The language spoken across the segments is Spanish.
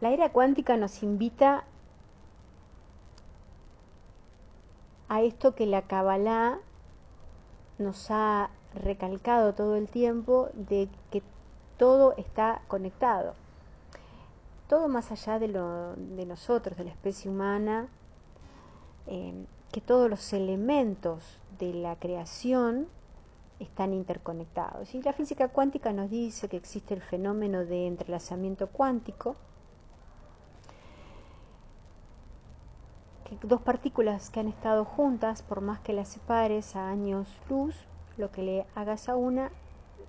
La era cuántica nos invita a esto que la Kabbalah nos ha recalcado todo el tiempo de que todo está conectado. Todo más allá de, lo, de nosotros, de la especie humana, eh, que todos los elementos de la creación están interconectados. Y la física cuántica nos dice que existe el fenómeno de entrelazamiento cuántico, dos partículas que han estado juntas, por más que las separes a años luz, lo que le hagas a una,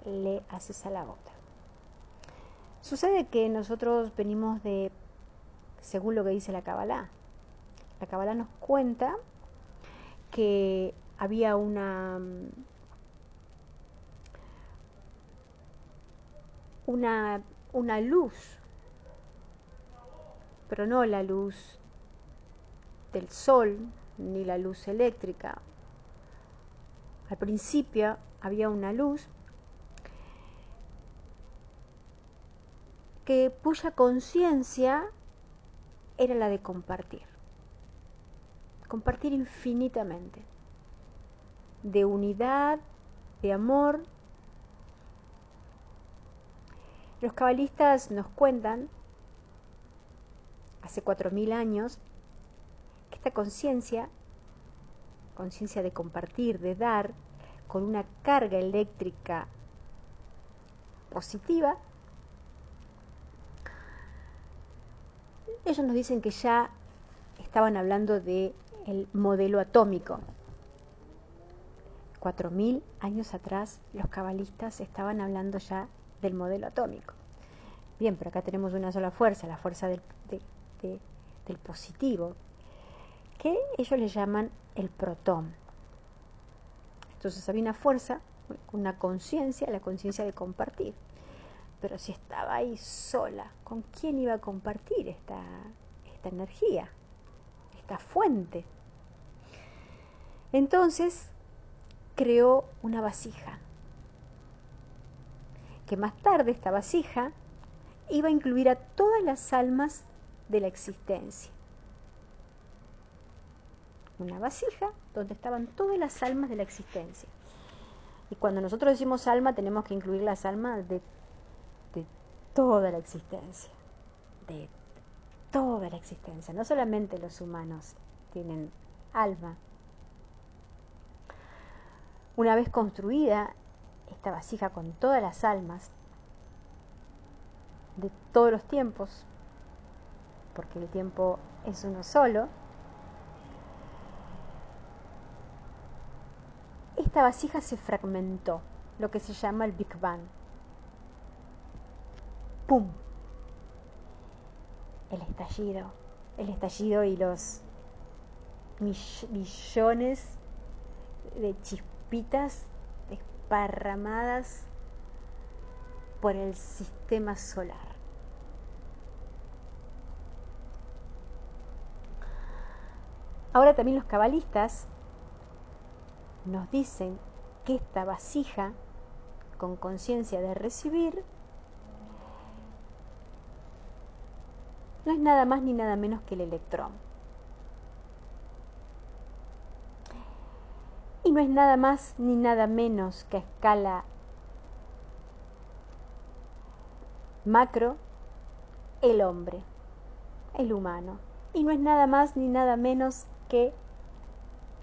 le haces a la otra. Sucede que nosotros venimos de, según lo que dice la Kabbalah, la Kabbalah nos cuenta que había una una, una luz, pero no la luz del sol ni la luz eléctrica. Al principio había una luz que cuya conciencia era la de compartir. Compartir infinitamente. De unidad, de amor, los cabalistas nos cuentan, hace cuatro mil años, que esta conciencia, conciencia de compartir, de dar, con una carga eléctrica positiva, ellos nos dicen que ya estaban hablando de el modelo atómico. Cuatro mil años atrás los cabalistas estaban hablando ya del modelo atómico. Bien, pero acá tenemos una sola fuerza, la fuerza del, del positivo, que ellos le llaman el protón. Entonces había una fuerza, una conciencia, la conciencia de compartir. Pero si estaba ahí sola, ¿con quién iba a compartir esta, esta energía, esta fuente? Entonces creó una vasija que más tarde esta vasija iba a incluir a todas las almas de la existencia. Una vasija donde estaban todas las almas de la existencia. Y cuando nosotros decimos alma, tenemos que incluir las almas de, de toda la existencia. De toda la existencia. No solamente los humanos tienen alma. Una vez construida esta vasija con todas las almas de todos los tiempos, porque el tiempo es uno solo, esta vasija se fragmentó, lo que se llama el Big Bang. ¡Pum! El estallido, el estallido y los millones de chispitas desparramadas por el sistema solar. Ahora también los cabalistas nos dicen que esta vasija con conciencia de recibir no es nada más ni nada menos que el electrón. Y no es nada más ni nada menos que a escala macro el hombre, el humano. Y no es nada más ni nada menos que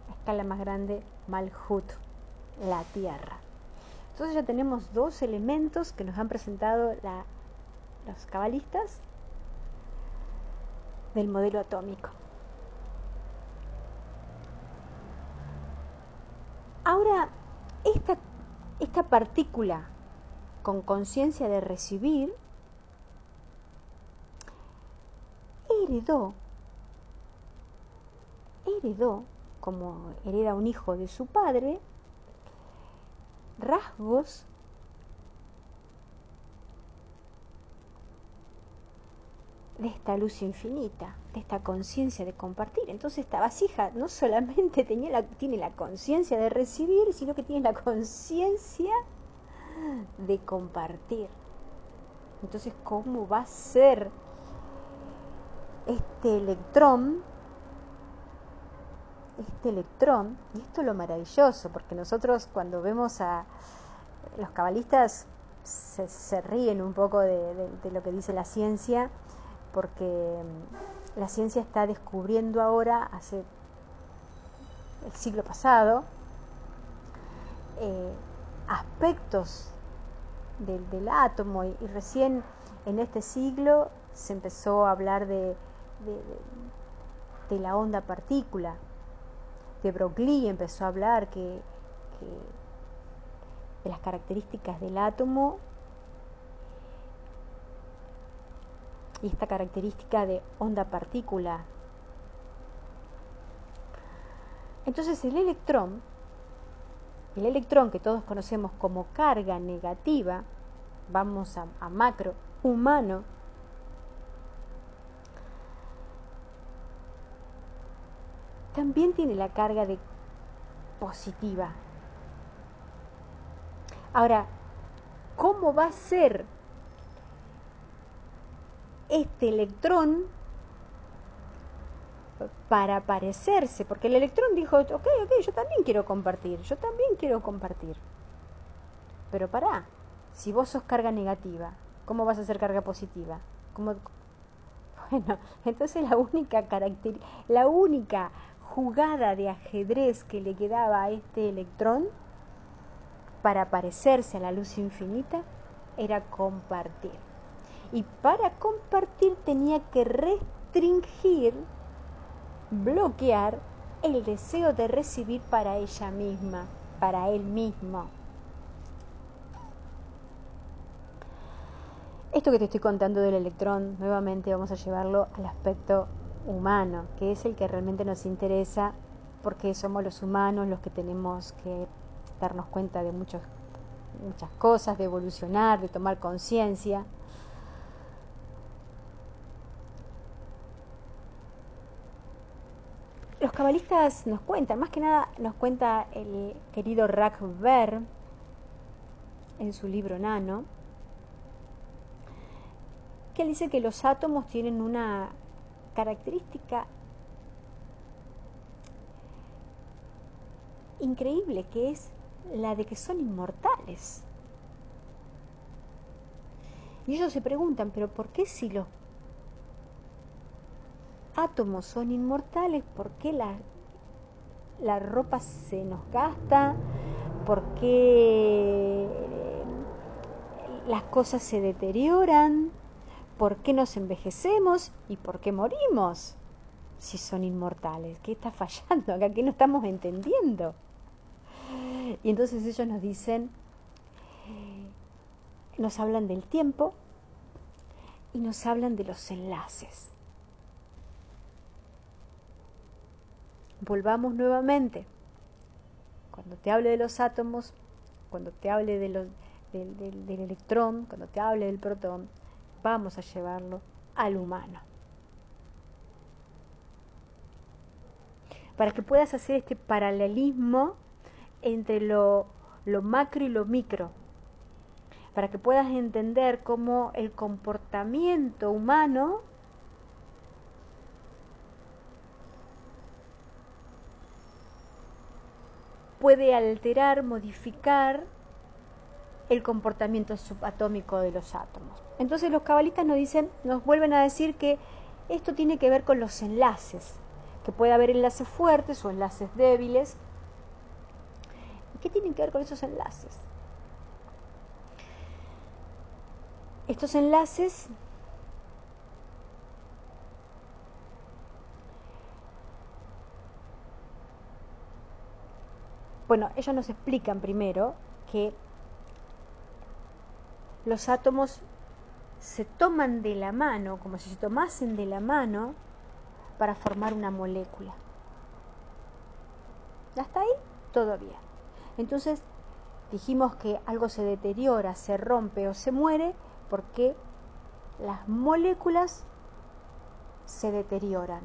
a escala más grande Malhut, la tierra. Entonces ya tenemos dos elementos que nos han presentado los cabalistas del modelo atómico. Ahora, esta, esta partícula con conciencia de recibir heredó, heredó, como hereda un hijo de su padre, rasgos de esta luz infinita, de esta conciencia de compartir. Entonces esta vasija no solamente tenía tiene la conciencia de recibir, sino que tiene la conciencia de compartir. Entonces, ¿cómo va a ser este electrón, este electrón, y esto es lo maravilloso, porque nosotros cuando vemos a los cabalistas se, ríen un poco de, lo que dice la ciencia, porque mm, la ciencia está descubriendo ahora, hace el siglo pasado, eh, aspectos del, átomo y, recién en este siglo se empezó a hablar de, de, la onda partícula. De Broglie empezó a hablar que, de las características del átomo y esta característica de onda partícula. Entonces el electrón el electrón que todos conocemos como carga negativa, vamos a, macro, humano, también tiene la carga de positiva. Ahora, ¿cómo va a ser este electrón para parecerse, porque el electrón dijo, ok, ok, yo también quiero compartir, yo también quiero compartir. Pero pará, si vos sos carga negativa, ¿cómo vas a ser carga positiva? Bueno, entonces la única la única jugada de ajedrez que le quedaba a este electrón para parecerse a la luz infinita era compartir. Y para compartir tenía que restringir bloquear el deseo de recibir para ella misma, para él mismo. Esto que te estoy contando del electrón, nuevamente vamos a llevarlo al aspecto humano, que es el que realmente nos interesa, porque somos los humanos los que tenemos que darnos cuenta de muchas cosas, de evolucionar, de tomar conciencia. los cabalistas nos cuentan, más que nada nos cuenta el querido Ver en su libro Nano, que él dice que los átomos tienen una característica increíble, que es la de que son inmortales. Y ellos se preguntan, pero ¿por qué si los átomos son inmortales, ¿por qué la, la ropa se nos gasta? ¿Por qué eh, las cosas se deterioran? ¿Por qué nos envejecemos? ¿Y por qué morimos? Si son inmortales. ¿Qué está fallando acá? ¿Qué no estamos entendiendo? Y entonces ellos nos dicen, nos hablan del tiempo y nos hablan de los enlaces. volvamos nuevamente. Cuando te hable de los átomos, cuando te hable de los, del, electrón, cuando te hable del protón, vamos a llevarlo al humano. Para que puedas hacer este paralelismo entre lo, lo macro y lo micro, para que puedas entender cómo el comportamiento humano puede alterar, modificar el comportamiento subatómico de los átomos. Entonces los cabalistas nos dicen, nos vuelven a decir que esto tiene que ver con los enlaces, que puede haber enlaces fuertes o enlaces débiles. ¿Qué tienen que ver con esos enlaces? Estos enlaces Bueno, ellos nos explican primero que los átomos se toman de la mano, como si se tomasen de la mano, para formar una molécula. Hasta ahí, todo bien. Entonces, dijimos que algo se deteriora, se rompe o se muere porque las moléculas se deterioran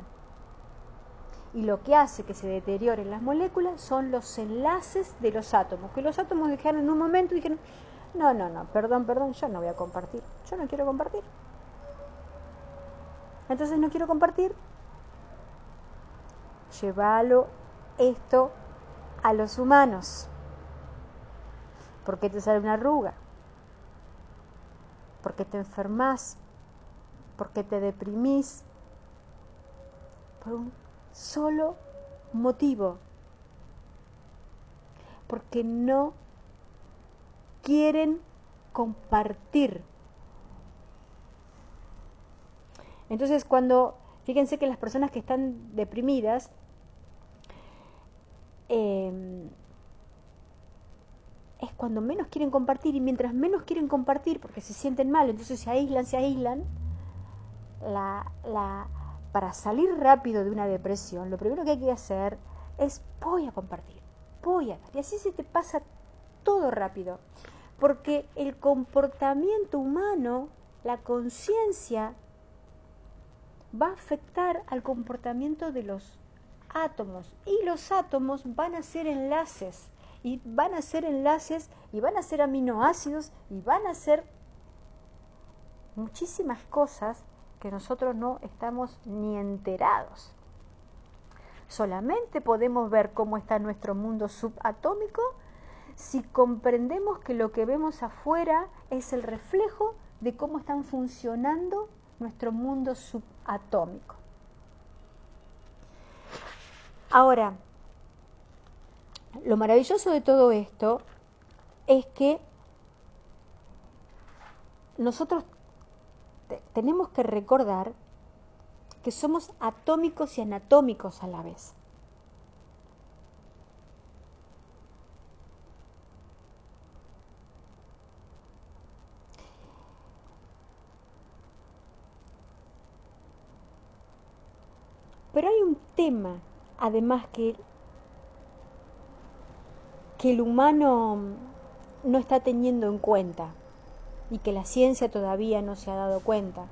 y lo que hace que se deterioren las moléculas son los enlaces de los átomos, que los átomos dijeron en un momento, dijeron, no, no, no, perdón, perdón, yo no voy a compartir, yo no quiero compartir. Entonces no quiero compartir. Llévalo esto a los humanos. ¿Por qué te sale una arruga? ¿Por qué te enfermas? ¿Por qué te deprimís? Por un solo motivo. Porque no quieren compartir. Entonces cuando, fíjense que las personas que están deprimidas, eh, es cuando menos quieren compartir y mientras menos quieren compartir porque se sienten mal, entonces se aíslan, se aíslan, la, la, para salir rápido de una depresión, lo primero que hay que hacer es voy a compartir, voy a dar. Y así se te pasa todo rápido, porque el comportamiento humano, la conciencia, va a afectar al comportamiento de los átomos. Y los átomos van a ser enlaces. Y van a ser enlaces y van a ser aminoácidos y van a ser muchísimas cosas que nosotros no estamos ni enterados. Solamente podemos ver cómo está nuestro mundo subatómico si comprendemos que lo que vemos afuera es el reflejo de cómo están funcionando nuestro mundo subatómico. Ahora, lo maravilloso de todo esto es que nosotros tenemos que recordar que somos atómicos y anatómicos a la vez. Pero hay un tema, además, que que el humano no está teniendo en cuenta y que la ciencia todavía no se ha dado cuenta.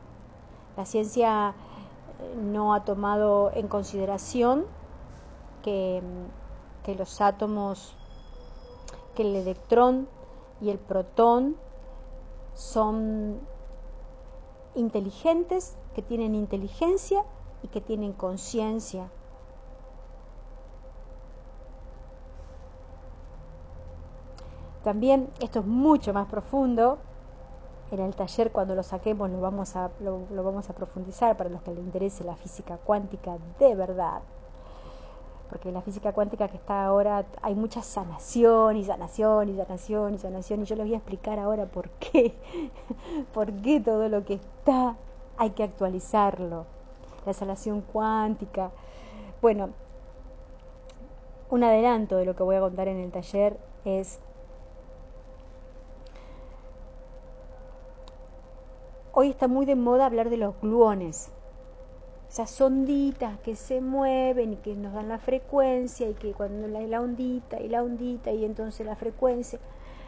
La ciencia eh, no ha tomado en consideración que, que los átomos, que el electrón y el protón son inteligentes, que tienen inteligencia y que tienen conciencia También esto es mucho más profundo. En el taller cuando lo saquemos lo vamos a, lo, vamos a profundizar para los que les interese la física cuántica de verdad. Porque la física cuántica que está ahora hay mucha sanación y sanación y sanación y sanación. Y yo les voy a explicar ahora por qué. por qué todo lo que está hay que actualizarlo. La sanación cuántica. Bueno, un adelanto de lo que voy a contar en el taller es Hoy está muy de moda hablar de los gluones, esas onditas que se mueven y que nos dan la frecuencia y que cuando la, la ondita y la ondita y entonces la frecuencia.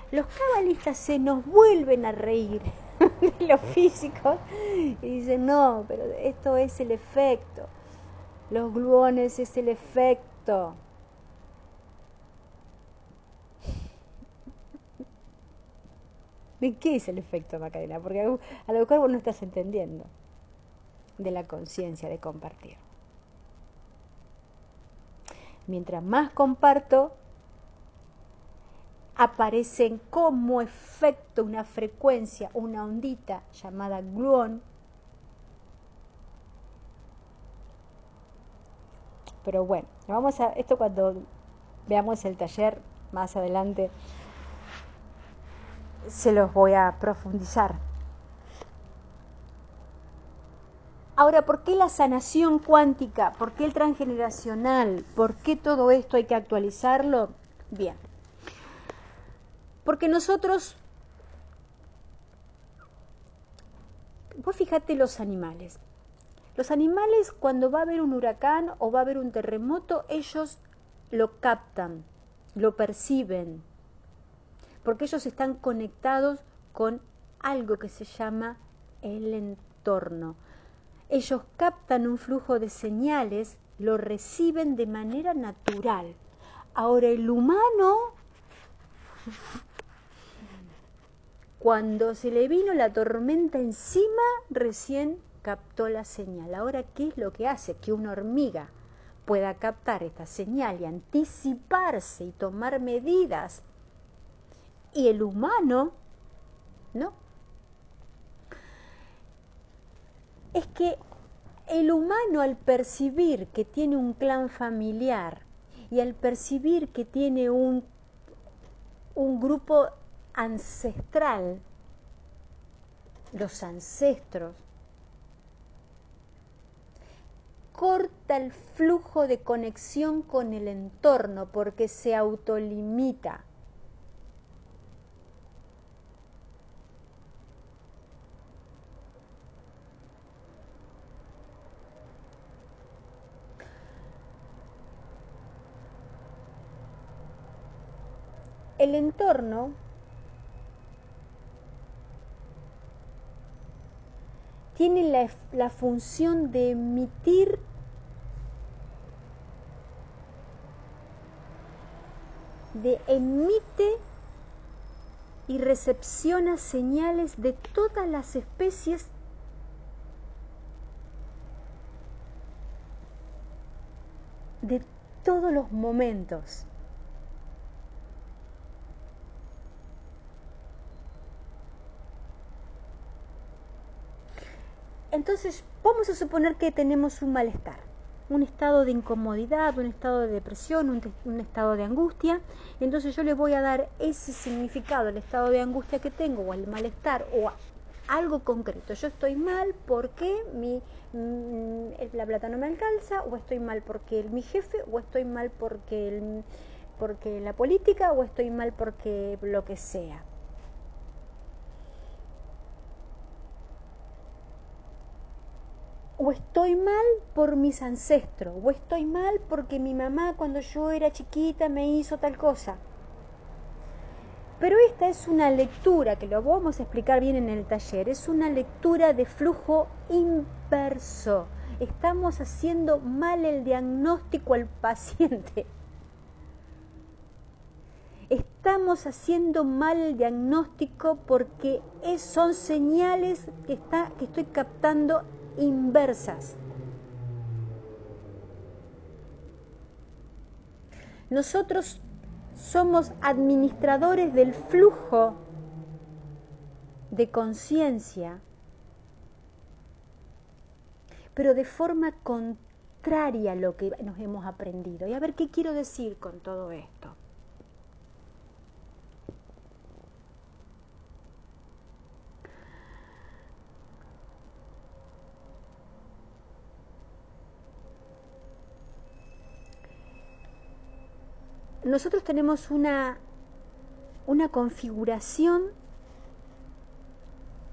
Los cabalistas se nos vuelven a reír de los físicos y dicen, no, pero esto es el efecto. Los gluones es el efecto. ¿De qué es el efecto Macarena? Porque a lo mejor vos no estás entendiendo de la conciencia de compartir. Mientras más comparto, aparecen como efecto una frecuencia, una ondita llamada gluón. Pero bueno, vamos a esto cuando veamos el taller más adelante se los voy a profundizar. Ahora, ¿por qué la sanación cuántica? ¿Por qué el transgeneracional? ¿Por qué todo esto hay que actualizarlo? Bien. Porque nosotros, vos fíjate los animales. Los animales cuando va a haber un huracán o va a haber un terremoto, ellos lo captan, lo perciben, porque ellos están conectados con algo que se llama el entorno. Ellos captan un flujo de señales, lo reciben de manera natural. Ahora el humano, cuando se le vino la tormenta encima, recién captó la señal. Ahora, ¿qué es lo que hace que una hormiga pueda captar esta señal y anticiparse y tomar medidas? Y el humano, ¿no? Es que el humano al percibir que tiene un clan familiar y al percibir que tiene un, un grupo ancestral, los ancestros, corta el flujo de conexión con el entorno porque se autolimita. El entorno tiene la, la, función de emitir de emite y recepciona señales de todas las especies de todos los momentos. Entonces, vamos a suponer que tenemos un malestar, un estado de incomodidad, un estado de depresión, un, estado de angustia. Entonces yo le voy a dar ese significado al estado de angustia que tengo o al malestar o algo concreto. Yo estoy mal porque mi, mm, la plata no me alcanza, o estoy mal porque mi jefe, o estoy mal porque, porque la política, o estoy mal porque lo que sea. O estoy mal por mis ancestros, o estoy mal porque mi mamá cuando yo era chiquita me hizo tal cosa. Pero esta es una lectura, que lo vamos a explicar bien en el taller, es una lectura de flujo inverso. Estamos haciendo mal el diagnóstico al paciente. Estamos haciendo mal el diagnóstico porque son señales que, está, que estoy captando inversas. Nosotros somos administradores del flujo de conciencia, pero de forma contraria a lo que nos hemos aprendido. Y a ver qué quiero decir con todo esto. Nosotros tenemos una, una configuración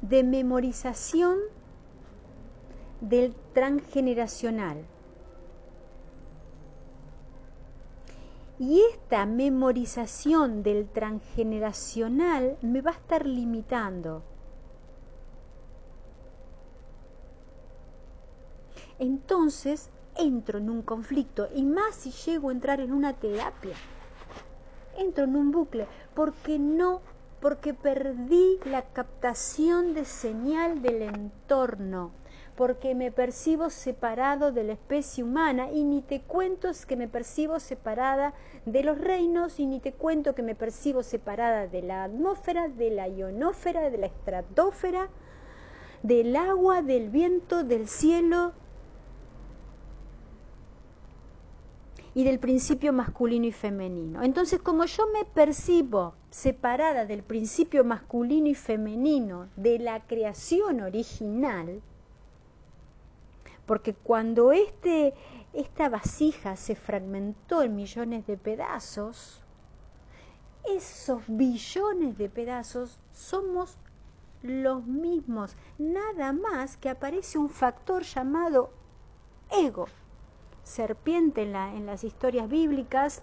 de memorización del transgeneracional. Y esta memorización del transgeneracional me va a estar limitando. Entonces entro en un conflicto y más si llego a entrar en una terapia entro en un bucle porque no, porque perdí la captación de señal del entorno, porque me percibo separado de la especie humana y ni te cuento que me percibo separada de los reinos y ni te cuento que me percibo separada de la atmósfera, de la ionósfera, de la estratosfera, del agua, del viento, del cielo, y del principio masculino y femenino. Entonces, como yo me percibo separada del principio masculino y femenino de la creación original, porque cuando este, esta vasija se fragmentó en millones de pedazos, esos billones de pedazos somos los mismos, nada más que aparece un factor llamado ego serpiente en, la, en las historias bíblicas,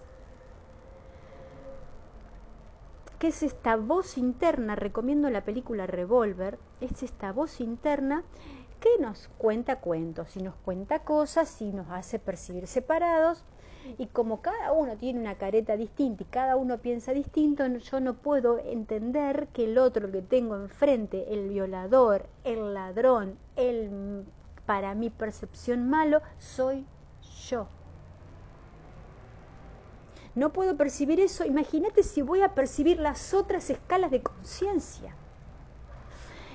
que es esta voz interna, recomiendo la película Revolver, es esta voz interna que nos cuenta cuentos y nos cuenta cosas y nos hace percibir separados. Y como cada uno tiene una careta distinta y cada uno piensa distinto, yo no puedo entender que el otro que tengo enfrente, el violador, el ladrón, el para mi percepción malo soy yo. No puedo percibir eso. Imagínate si voy a percibir las otras escalas de conciencia.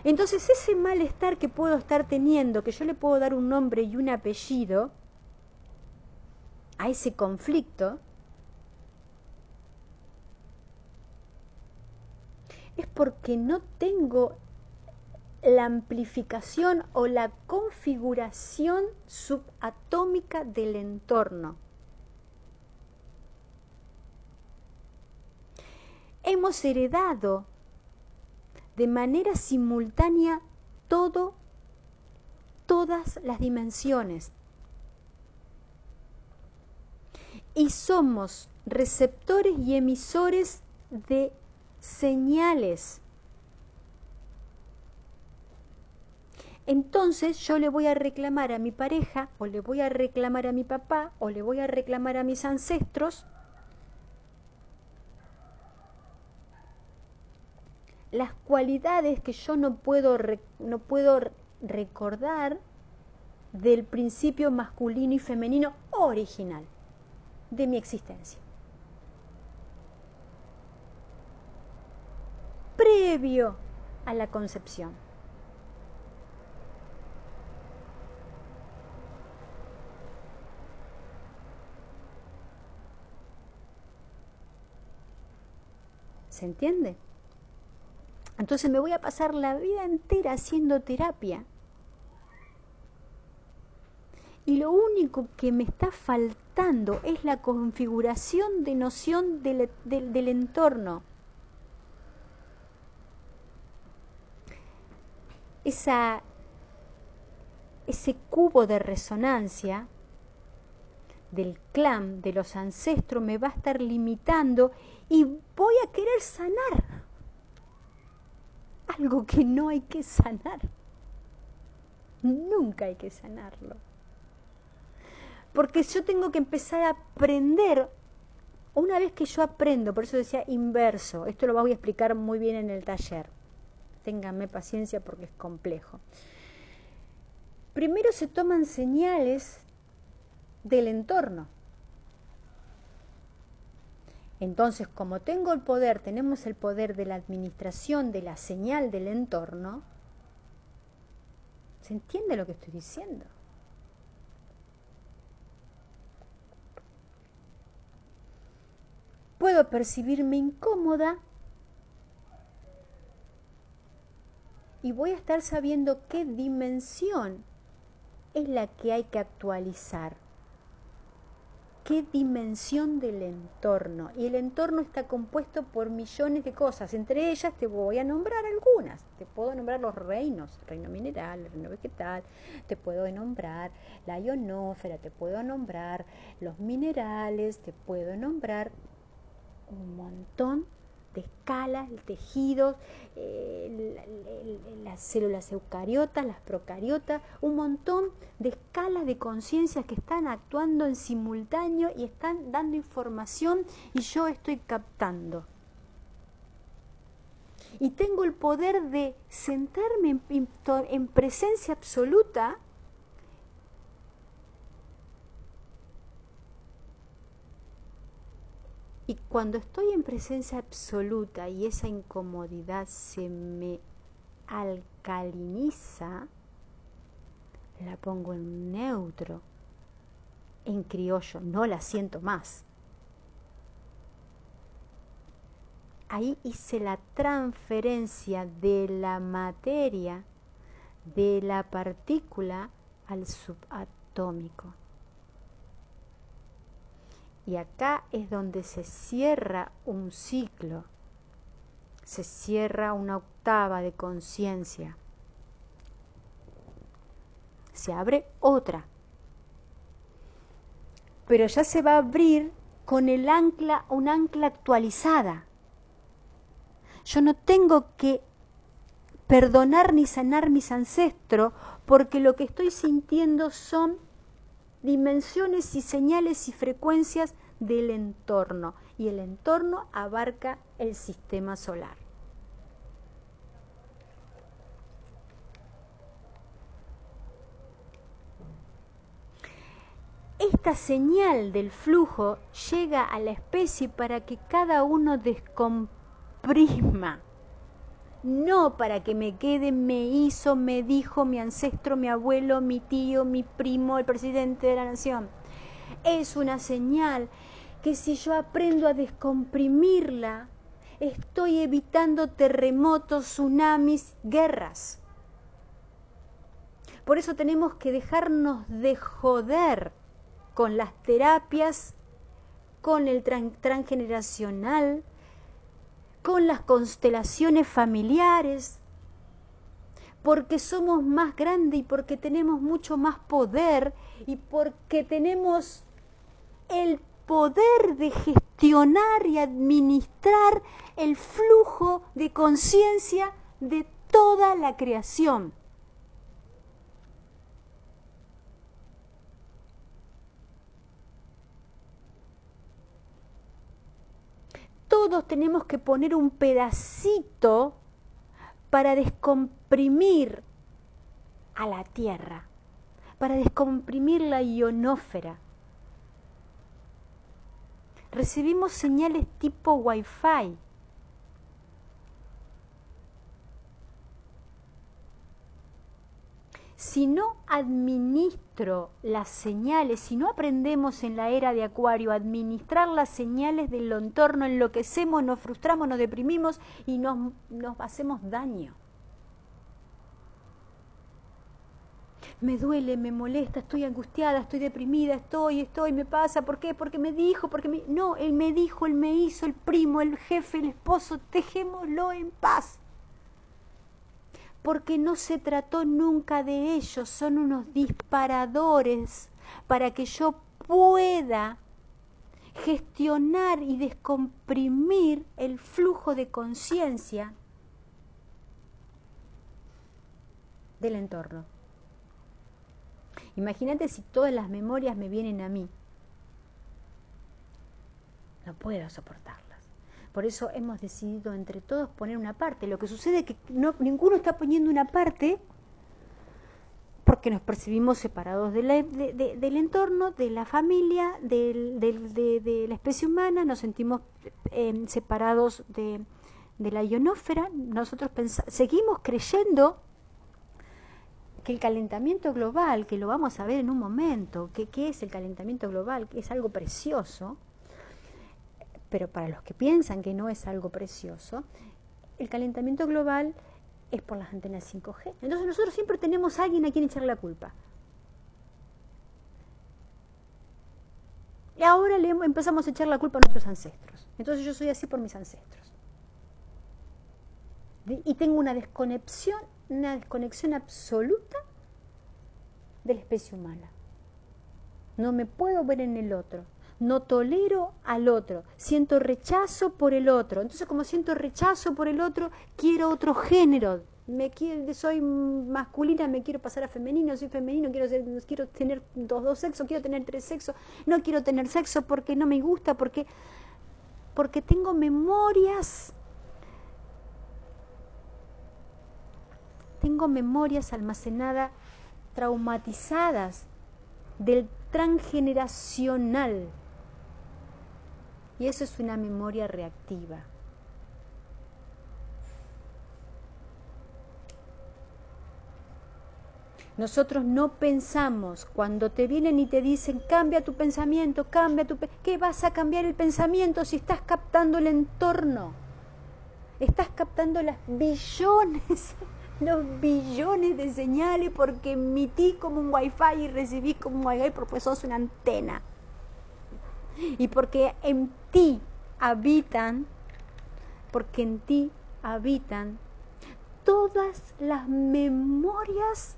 Entonces ese malestar que puedo estar teniendo, que yo le puedo dar un nombre y un apellido a ese conflicto, es porque no tengo la amplificación o la configuración subatómica del entorno. Hemos heredado de manera simultánea todo, todas las dimensiones. Y somos receptores y emisores de señales. Entonces yo le voy a reclamar a mi pareja, o le voy a reclamar a mi papá, o le voy a reclamar a mis ancestros, las cualidades que yo no puedo, no puedo recordar del principio masculino y femenino original de mi existencia. Previo a la concepción. ¿Se entiende? Entonces me voy a pasar la vida entera haciendo terapia. Y lo único que me está faltando es la configuración de noción del, del entorno. Esa, ese cubo de resonancia del clan, de los ancestros, me va a estar limitando y voy a querer sanar algo que no hay que sanar. Nunca hay que sanarlo. Porque yo tengo que empezar a aprender. Una vez que yo aprendo, por eso decía inverso, esto lo voy a explicar muy bien en el taller. Ténganme paciencia porque es complejo. Primero se toman señales del entorno. Entonces, como tengo el poder, tenemos el poder de la administración de la señal del entorno, ¿se entiende lo que estoy diciendo? Puedo percibirme incómoda y voy a estar sabiendo qué dimensión es la que hay que actualizar qué dimensión del entorno. Y el entorno está compuesto por millones de cosas. Entre ellas te voy a nombrar algunas. Te puedo nombrar los reinos, el reino mineral, el reino vegetal, te puedo nombrar la ionósfera, te puedo nombrar los minerales, te puedo nombrar un montón de escalas, el tejido, las células eucariotas, las procariotas, un montón de escalas de conciencia que están actuando en simultáneo y están dando información y yo estoy captando. Y tengo el poder de sentarme en presencia absoluta Y cuando estoy en presencia absoluta y esa incomodidad se me alcaliniza, la pongo en neutro, en criollo, no la siento más. Ahí hice la transferencia de la materia, de la partícula al subatómico. Y acá es donde se cierra un ciclo, se cierra una octava de conciencia, se abre otra, pero ya se va a abrir con el ancla, un ancla actualizada. Yo no tengo que perdonar ni sanar mis ancestros porque lo que estoy sintiendo son dimensiones y señales y frecuencias del entorno y el entorno abarca el sistema solar. esta señal del flujo llega a la especie para que cada uno descomprima, no para que me quede, me hizo, me dijo mi ancestro, mi abuelo, mi tío, mi primo, el presidente de la nación. Es una señal que si yo aprendo a descomprimirla, estoy evitando terremotos, tsunamis, guerras. Por eso tenemos que dejarnos de joder con las terapias, con el transgeneracional, con las constelaciones familiares, porque somos más grandes y porque tenemos mucho más poder y porque tenemos el poder de gestionar y administrar el flujo de conciencia de toda la creación. Todos tenemos que poner un pedacito para descomprimir a la Tierra, para descomprimir la ionósfera recibimos señales tipo Wi-Fi. Si no administro las señales, si no aprendemos en la era de Acuario a administrar las señales del entorno, enloquecemos, nos frustramos, nos deprimimos y nos, nos hacemos daño. Me duele, me molesta, estoy angustiada, estoy deprimida, estoy, estoy, me pasa, ¿por qué? Porque me dijo, porque me... No, él me dijo, él me hizo, el primo, el jefe, el esposo, dejémoslo en paz. Porque no se trató nunca de ellos, son unos disparadores para que yo pueda gestionar y descomprimir el flujo de conciencia del entorno. Imagínate si todas las memorias me vienen a mí. No puedo soportarlas. Por eso hemos decidido entre todos poner una parte. Lo que sucede es que no, ninguno está poniendo una parte porque nos percibimos separados del entorno, de la familia, de, la especie humana, nos sentimos eh, separados de, la ionósfera. Nosotros seguimos creyendo que el calentamiento global, que lo vamos a ver en un momento, que qué es el calentamiento global, que es algo precioso, pero para los que piensan que no es algo precioso, el calentamiento global es por las antenas 5G. Entonces nosotros siempre tenemos a alguien a quien echar la culpa. Y ahora le empezamos a echar la culpa a nuestros ancestros. Entonces yo soy así por mis ancestros. Y tengo una desconexión una desconexión absoluta de la especie humana. No me puedo ver en el otro. No tolero al otro. Siento rechazo por el otro. Entonces, como siento rechazo por el otro, quiero otro género. Me quiero, soy masculina, me quiero pasar a femenino, soy femenino, quiero, ser, quiero tener dos, dos sexos, quiero tener tres sexos. No quiero tener sexo porque no me gusta, porque, porque tengo memorias tengo memorias almacenadas traumatizadas del transgeneracional. Y eso es una memoria reactiva. Nosotros no pensamos cuando te vienen y te dicen cambia tu pensamiento, cambia tu... ¿Qué vas a cambiar el pensamiento si estás captando el entorno? Estás captando las billones los billones de señales porque emití como un wifi y recibí como un wifi porque sos una antena. Y porque en ti habitan, porque en ti habitan todas las memorias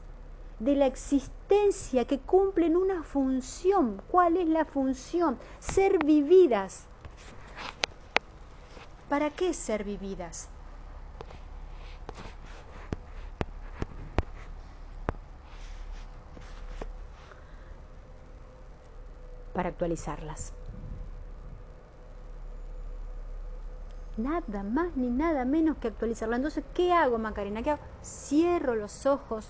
de la existencia que cumplen una función. ¿Cuál es la función? Ser vividas. ¿Para qué ser vividas? para actualizarlas. Nada más ni nada menos que actualizarlas. Entonces, ¿qué hago, Macarena? ¿Qué hago? Cierro los ojos,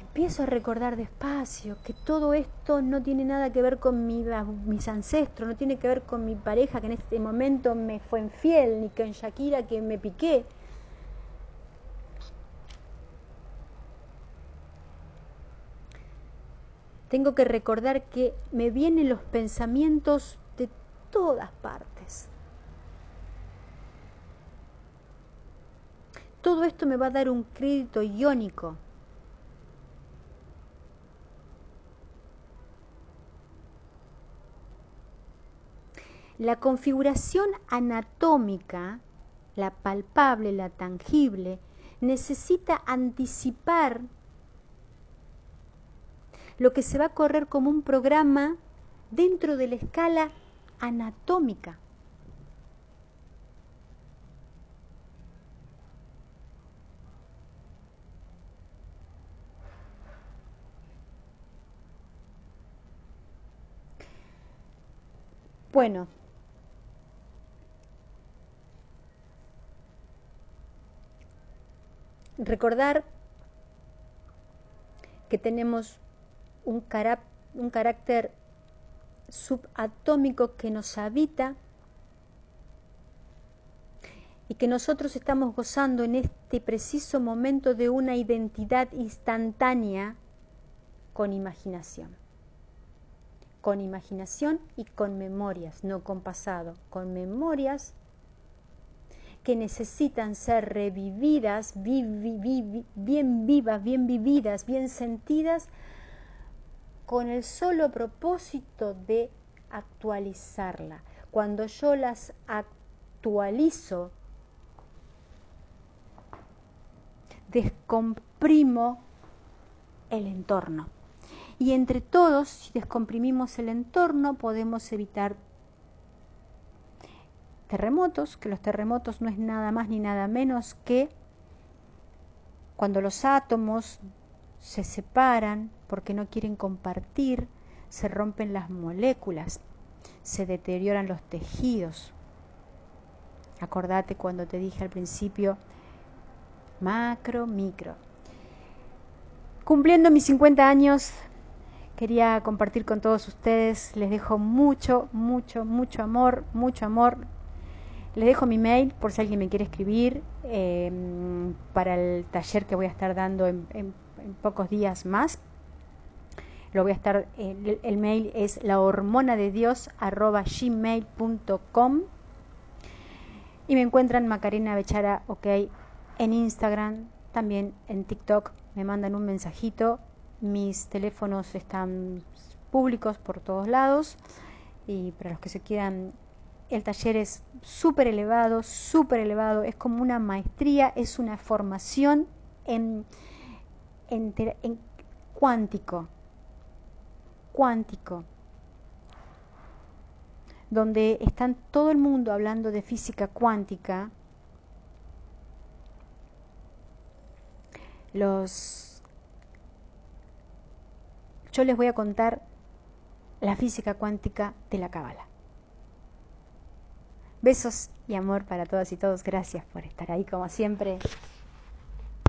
empiezo a recordar despacio que todo esto no tiene nada que ver con mis ancestros, no tiene que ver con mi pareja que en este momento me fue infiel, ni con Shakira que me piqué. Tengo que recordar que me vienen los pensamientos de todas partes. Todo esto me va a dar un crédito iónico La configuración anatómica, la palpable, la tangible, necesita anticipar lo que se va a correr como un programa dentro de la escala anatómica. Bueno, recordar que tenemos un, un carácter subatómico que nos habita y que nosotros estamos gozando en este preciso momento de una identidad instantánea con imaginación. Con imaginación y con memorias, no con pasado, con memorias que necesitan ser revividas, bien vivas, bien vividas, bien sentidas, con el solo propósito de actualizarla. Cuando yo las actualizo, descomprimo el entorno. Y entre todos, si descomprimimos el entorno, podemos evitar terremotos, que los terremotos no es nada más ni nada menos que cuando los átomos se separan porque no quieren compartir, se rompen las moléculas, se deterioran los tejidos. Acordate cuando te dije al principio macro, micro. Cumpliendo mis 50 años, quería compartir con todos ustedes. Les dejo mucho, mucho, mucho amor, mucho amor. Les dejo mi mail por si alguien me quiere escribir em, para el taller que voy a estar dando en, pocos días más. Lo voy a estar, el, mail es la hormona de Dios gmail.com y me encuentran Macarena Bechara, ok, en Instagram, también en TikTok, me mandan un mensajito, mis teléfonos están públicos por todos lados y para los que se quieran el taller es súper elevado, súper elevado, es como una maestría, es una formación en, cuántico, cuántico, donde están todo el mundo hablando de física cuántica, los yo les voy a contar la física cuántica de la cábala. Besos y amor para todas y todos. Gracias por estar ahí como siempre.